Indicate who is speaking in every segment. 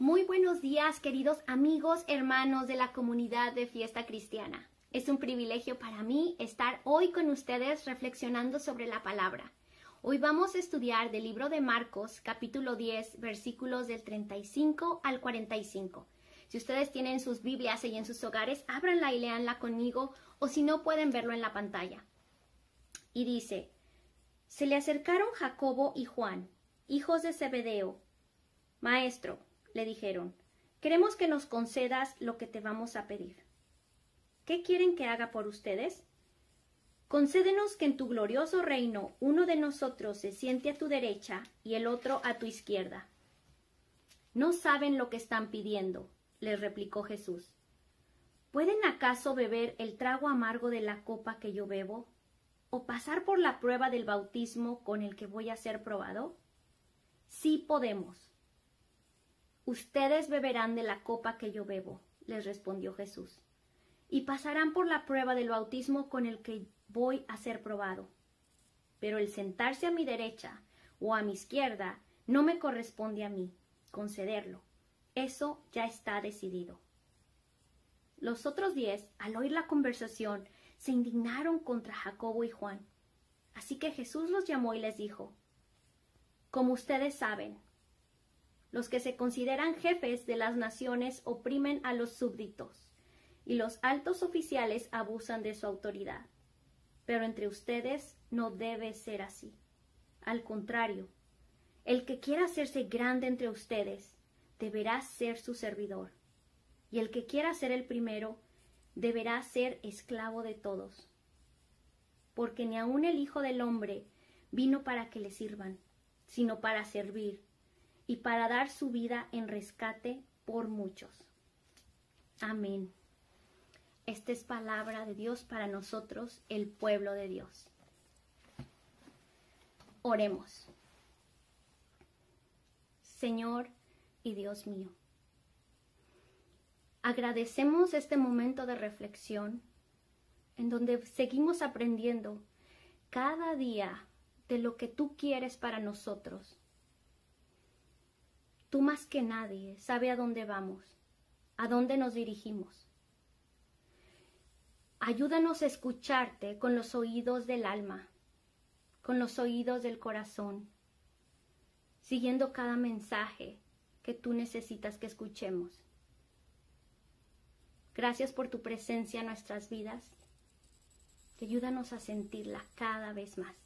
Speaker 1: Muy buenos días, queridos amigos, hermanos de la comunidad de Fiesta Cristiana. Es un privilegio para mí estar hoy con ustedes reflexionando sobre la palabra. Hoy vamos a estudiar del libro de Marcos, capítulo 10, versículos del 35 al 45. Si ustedes tienen sus Biblias y en sus hogares, ábranla y leanla conmigo, o si no, pueden verlo en la pantalla. Y dice, se le acercaron Jacobo y Juan, hijos de Zebedeo. Maestro, le dijeron, queremos que nos concedas lo que te vamos a pedir. ¿Qué quieren que haga por ustedes? Concédenos que en tu glorioso reino uno de nosotros se siente a tu derecha y el otro a tu izquierda. No saben lo que están pidiendo, les replicó Jesús. ¿Pueden acaso beber el trago amargo de la copa que yo bebo? ¿O pasar por la prueba del bautismo con el que voy a ser probado? Sí podemos. Ustedes beberán de la copa que yo bebo, les respondió Jesús, y pasarán por la prueba del bautismo con el que voy a ser probado. Pero el sentarse a mi derecha o a mi izquierda no me corresponde a mí concederlo. Eso ya está decidido. Los otros diez, al oír la conversación, se indignaron contra Jacobo y Juan. Así que Jesús los llamó y les dijo, Como ustedes saben, los que se consideran jefes de las naciones oprimen a los súbditos, y los altos oficiales abusan de su autoridad. Pero entre ustedes no debe ser así. Al contrario, el que quiera hacerse grande entre ustedes deberá ser su servidor, y el que quiera ser el primero deberá ser esclavo de todos. Porque ni aun el Hijo del Hombre vino para que le sirvan, sino para servir y para dar su vida en rescate por muchos. Amén. Esta es palabra de Dios para nosotros, el pueblo de Dios. Oremos. Señor y Dios mío, agradecemos este momento de reflexión en donde seguimos aprendiendo cada día de lo que tú quieres para nosotros Tú más que nadie sabe a dónde vamos, a dónde nos dirigimos. Ayúdanos a escucharte con los oídos del alma, con los oídos del corazón, siguiendo cada mensaje que tú necesitas que escuchemos. Gracias por tu presencia en nuestras vidas. Ayúdanos a sentirla cada vez más.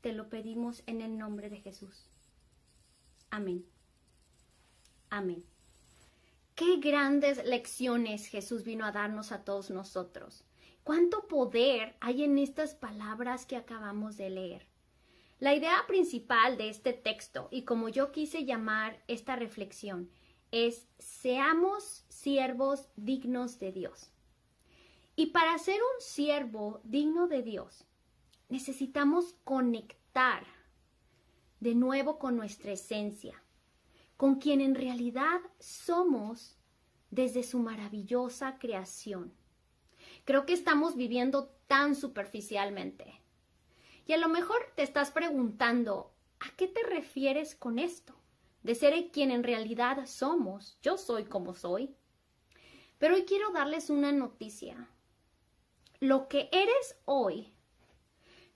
Speaker 1: Te lo pedimos en el nombre de Jesús. Amén. Amén. Qué grandes lecciones Jesús vino a darnos a todos nosotros. Cuánto poder hay en estas palabras que acabamos de leer. La idea principal de este texto, y como yo quise llamar esta reflexión, es seamos siervos dignos de Dios. Y para ser un siervo digno de Dios, necesitamos conectar de nuevo con nuestra esencia, con quien en realidad somos desde su maravillosa creación. Creo que estamos viviendo tan superficialmente. Y a lo mejor te estás preguntando, ¿a qué te refieres con esto? De ser quien en realidad somos. Yo soy como soy. Pero hoy quiero darles una noticia. Lo que eres hoy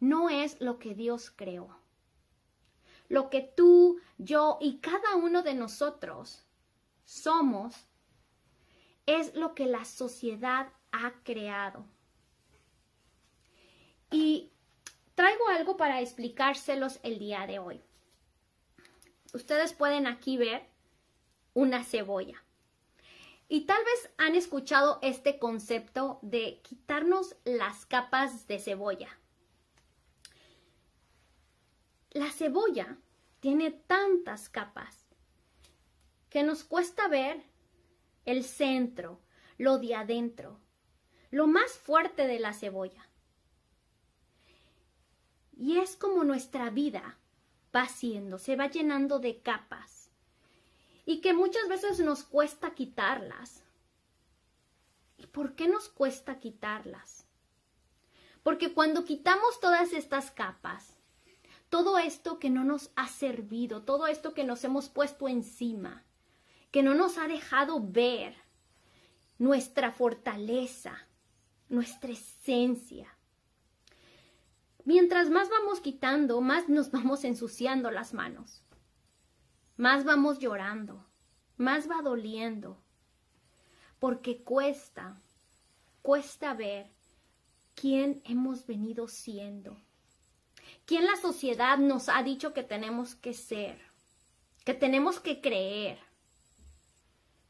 Speaker 1: no es lo que Dios creó lo que tú, yo y cada uno de nosotros somos es lo que la sociedad ha creado. Y traigo algo para explicárselos el día de hoy. Ustedes pueden aquí ver una cebolla. Y tal vez han escuchado este concepto de quitarnos las capas de cebolla. La cebolla tiene tantas capas que nos cuesta ver el centro, lo de adentro, lo más fuerte de la cebolla. Y es como nuestra vida va siendo, se va llenando de capas y que muchas veces nos cuesta quitarlas. ¿Y por qué nos cuesta quitarlas? Porque cuando quitamos todas estas capas, todo esto que no nos ha servido, todo esto que nos hemos puesto encima, que no nos ha dejado ver nuestra fortaleza, nuestra esencia. Mientras más vamos quitando, más nos vamos ensuciando las manos, más vamos llorando, más va doliendo, porque cuesta, cuesta ver quién hemos venido siendo, quién la sociedad nos ha dicho que tenemos que ser, que tenemos que creer,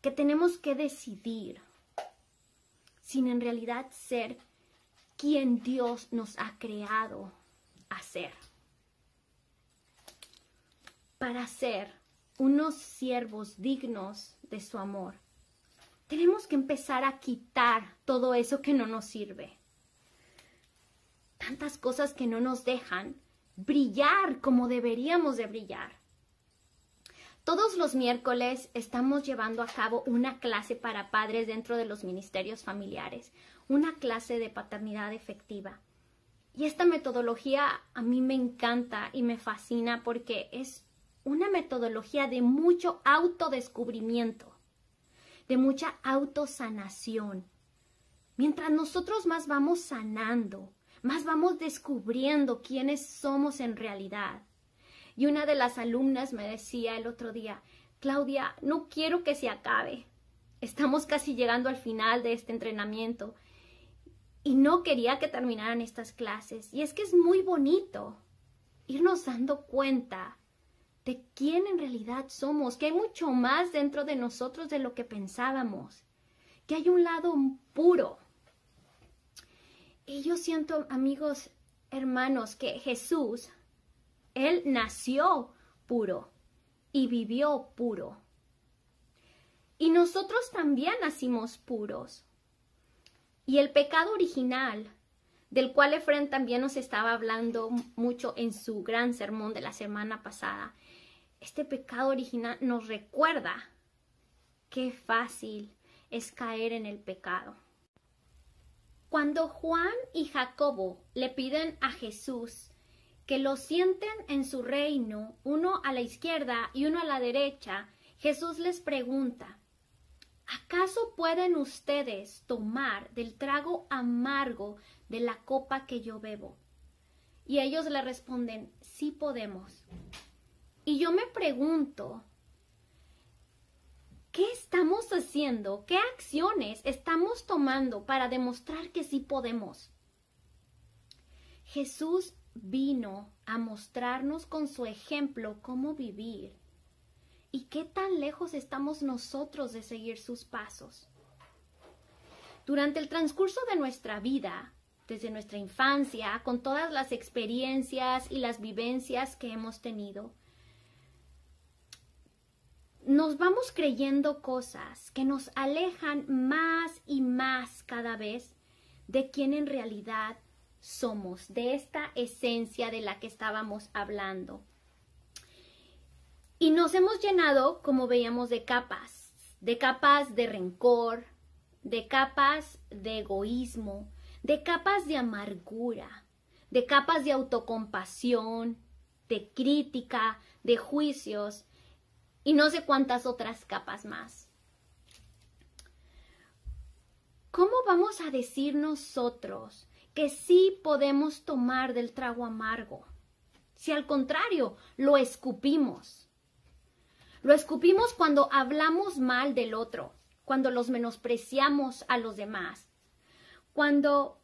Speaker 1: que tenemos que decidir, sin en realidad ser quien Dios nos ha creado a ser. Para ser unos siervos dignos de su amor, tenemos que empezar a quitar todo eso que no nos sirve. Tantas cosas que no nos dejan brillar como deberíamos de brillar. Todos los miércoles estamos llevando a cabo una clase para padres dentro de los ministerios familiares, una clase de paternidad efectiva. Y esta metodología a mí me encanta y me fascina porque es una metodología de mucho autodescubrimiento, de mucha autosanación. Mientras nosotros más vamos sanando, más vamos descubriendo quiénes somos en realidad. Y una de las alumnas me decía el otro día, Claudia, no quiero que se acabe. Estamos casi llegando al final de este entrenamiento y no quería que terminaran estas clases. Y es que es muy bonito irnos dando cuenta de quién en realidad somos, que hay mucho más dentro de nosotros de lo que pensábamos, que hay un lado puro, y yo siento, amigos, hermanos, que Jesús, Él nació puro y vivió puro. Y nosotros también nacimos puros. Y el pecado original, del cual Efren también nos estaba hablando mucho en su gran sermón de la semana pasada, este pecado original nos recuerda qué fácil es caer en el pecado. Cuando Juan y Jacobo le piden a Jesús que lo sienten en su reino, uno a la izquierda y uno a la derecha, Jesús les pregunta, ¿acaso pueden ustedes tomar del trago amargo de la copa que yo bebo? Y ellos le responden, sí podemos. Y yo me pregunto, ¿Qué estamos haciendo? ¿Qué acciones estamos tomando para demostrar que sí podemos? Jesús vino a mostrarnos con su ejemplo cómo vivir. ¿Y qué tan lejos estamos nosotros de seguir sus pasos? Durante el transcurso de nuestra vida, desde nuestra infancia, con todas las experiencias y las vivencias que hemos tenido, nos vamos creyendo cosas que nos alejan más y más cada vez de quién en realidad somos, de esta esencia de la que estábamos hablando. Y nos hemos llenado, como veíamos, de capas, de capas de rencor, de capas de egoísmo, de capas de amargura, de capas de autocompasión, de crítica, de juicios, y no sé cuántas otras capas más. ¿Cómo vamos a decir nosotros que sí podemos tomar del trago amargo? Si al contrario, lo escupimos. Lo escupimos cuando hablamos mal del otro, cuando los menospreciamos a los demás, cuando,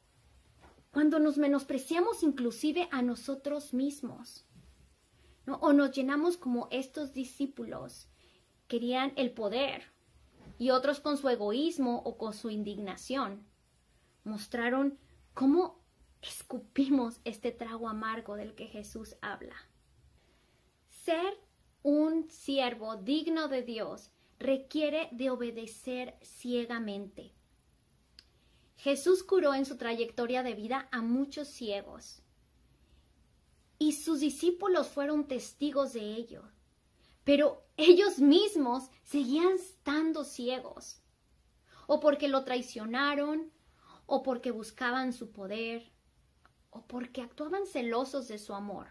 Speaker 1: cuando nos menospreciamos inclusive a nosotros mismos. O nos llenamos como estos discípulos querían el poder y otros con su egoísmo o con su indignación. Mostraron cómo escupimos este trago amargo del que Jesús habla. Ser un siervo digno de Dios requiere de obedecer ciegamente. Jesús curó en su trayectoria de vida a muchos ciegos y sus discípulos fueron testigos de ello. Pero ellos mismos seguían estando ciegos, o porque lo traicionaron, o porque buscaban su poder, o porque actuaban celosos de su amor.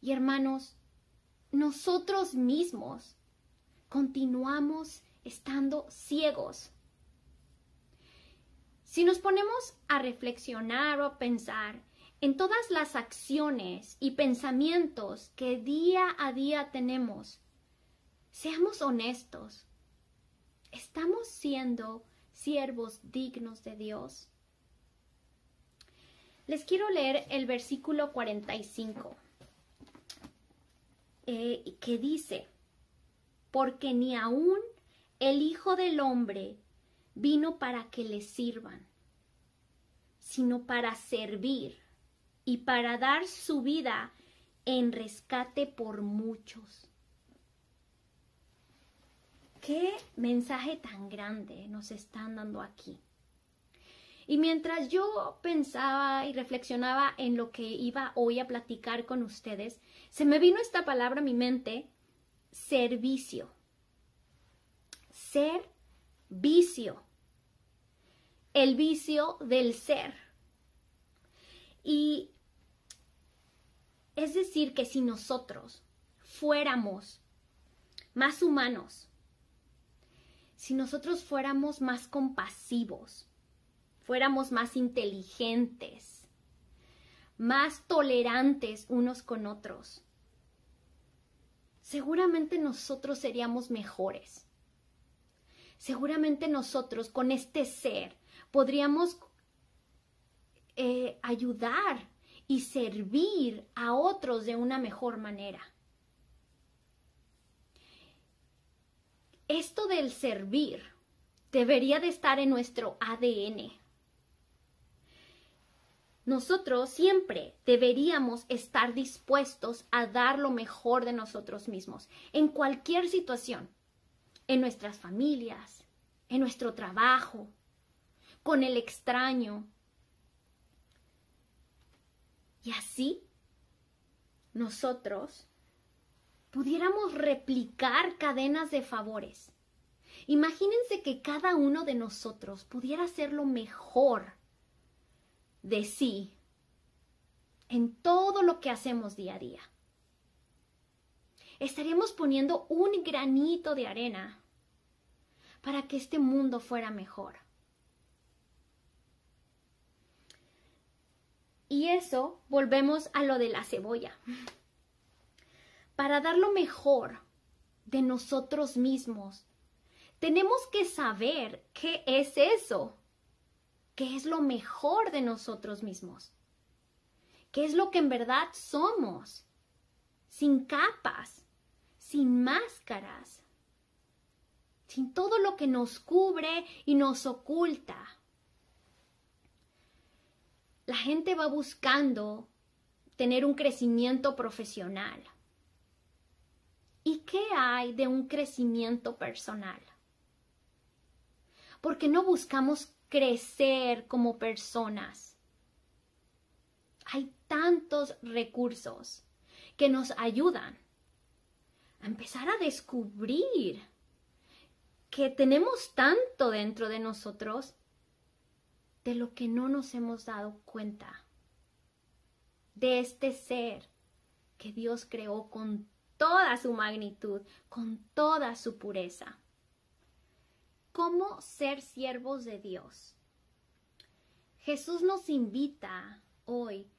Speaker 1: Y hermanos, nosotros mismos continuamos estando ciegos. Si nos ponemos a reflexionar o a pensar en todas las acciones y pensamientos que día a día tenemos, seamos honestos. ¿Estamos siendo siervos dignos de Dios? Les quiero leer el versículo 45, eh, que dice, porque ni aún el Hijo del Hombre vino para que le sirvan, sino para servir y para dar su vida en rescate por muchos. ¿Qué mensaje tan grande nos están dando aquí? Y mientras yo pensaba y reflexionaba en lo que iba hoy a platicar con ustedes, se me vino esta palabra a mi mente, servicio. Ser vicio. El vicio del ser. Y es decir, que si nosotros fuéramos más humanos, si nosotros fuéramos más compasivos, fuéramos más inteligentes, más tolerantes unos con otros, seguramente nosotros seríamos mejores. Seguramente nosotros con este ser podríamos eh, ayudar y servir a otros de una mejor manera. Esto del servir debería de estar en nuestro ADN. Nosotros siempre deberíamos estar dispuestos a dar lo mejor de nosotros mismos en cualquier situación, en nuestras familias, en nuestro trabajo, con el extraño, y así nosotros pudiéramos replicar cadenas de favores. Imagínense que cada uno de nosotros pudiera hacer lo mejor de sí en todo lo que hacemos día a día. Estaríamos poniendo un granito de arena para que este mundo fuera mejor. Y eso volvemos a lo de la cebolla. Para dar lo mejor de nosotros mismos, tenemos que saber qué es eso, qué es lo mejor de nosotros mismos, qué es lo que en verdad somos, sin capas, sin máscaras, sin todo lo que nos cubre y nos oculta la gente va buscando tener un crecimiento profesional. ¿Y qué hay de un crecimiento personal? Porque no buscamos crecer como personas. Hay tantos recursos que nos ayudan a empezar a descubrir que tenemos tanto dentro de nosotros de lo que no nos hemos dado cuenta, de este ser que Dios creó con toda su magnitud, con toda su pureza. ¿Cómo ser siervos de Dios? Jesús nos invita hoy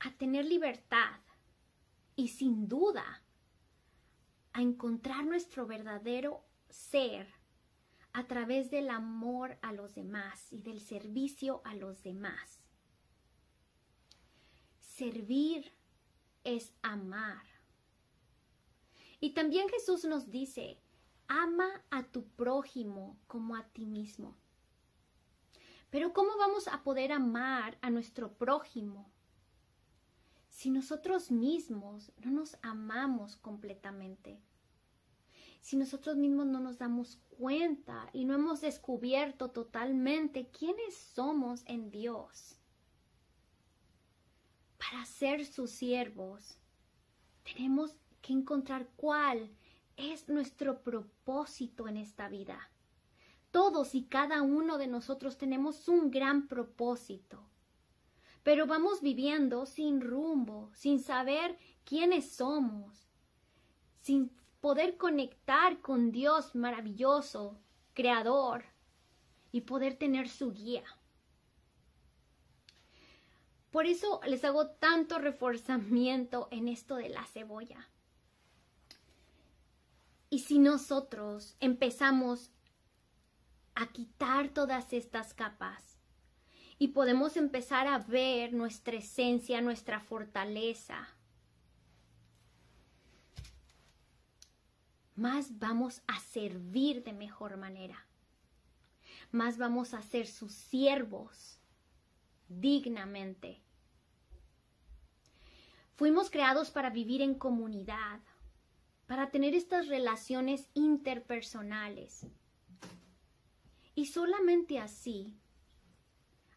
Speaker 1: a tener libertad y sin duda a encontrar nuestro verdadero ser a través del amor a los demás y del servicio a los demás. Servir es amar. Y también Jesús nos dice, ama a tu prójimo como a ti mismo. Pero ¿cómo vamos a poder amar a nuestro prójimo si nosotros mismos no nos amamos completamente? Si nosotros mismos no nos damos cuenta y no hemos descubierto totalmente quiénes somos en Dios. Para ser sus siervos, tenemos que encontrar cuál es nuestro propósito en esta vida. Todos y cada uno de nosotros tenemos un gran propósito, pero vamos viviendo sin rumbo, sin saber quiénes somos, sin poder conectar con Dios maravilloso, creador, y poder tener su guía. Por eso les hago tanto reforzamiento en esto de la cebolla. Y si nosotros empezamos a quitar todas estas capas y podemos empezar a ver nuestra esencia, nuestra fortaleza, más vamos a servir de mejor manera, más vamos a ser sus siervos dignamente. Fuimos creados para vivir en comunidad, para tener estas relaciones interpersonales. Y solamente así,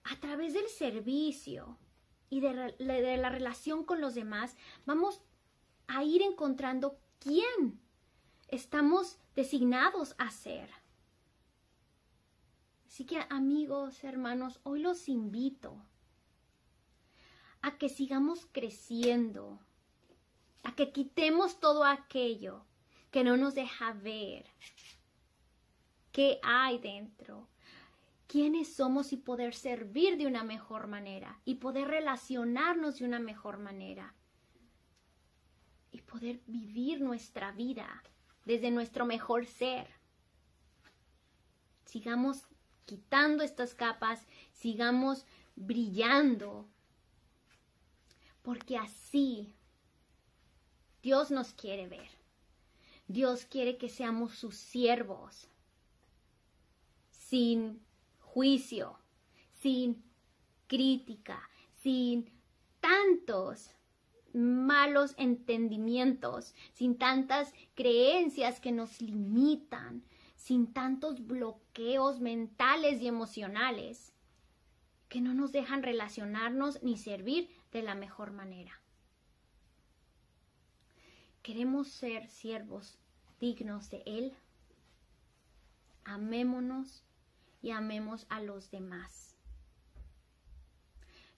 Speaker 1: a través del servicio y de, la relación con los demás, vamos a ir encontrando quién estamos designados a ser. Así que amigos, hermanos, hoy los invito a que sigamos creciendo, a que quitemos todo aquello que no nos deja ver qué hay dentro, quiénes somos y poder servir de una mejor manera y poder relacionarnos de una mejor manera y poder vivir nuestra vida desde nuestro mejor ser. Sigamos quitando estas capas, sigamos brillando, porque así Dios nos quiere ver. Dios quiere que seamos sus siervos, sin juicio, sin crítica, sin tantos malos entendimientos, sin tantas creencias que nos limitan, sin tantos bloqueos mentales y emocionales que no nos dejan relacionarnos ni servir de la mejor manera. Queremos ser siervos dignos de Él. Amémonos y amemos a los demás.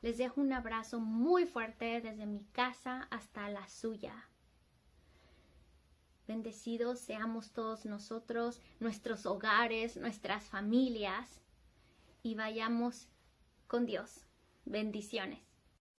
Speaker 1: Les dejo un abrazo muy fuerte desde mi casa hasta la suya. Bendecidos seamos todos nosotros, nuestros hogares, nuestras familias y vayamos con Dios. Bendiciones.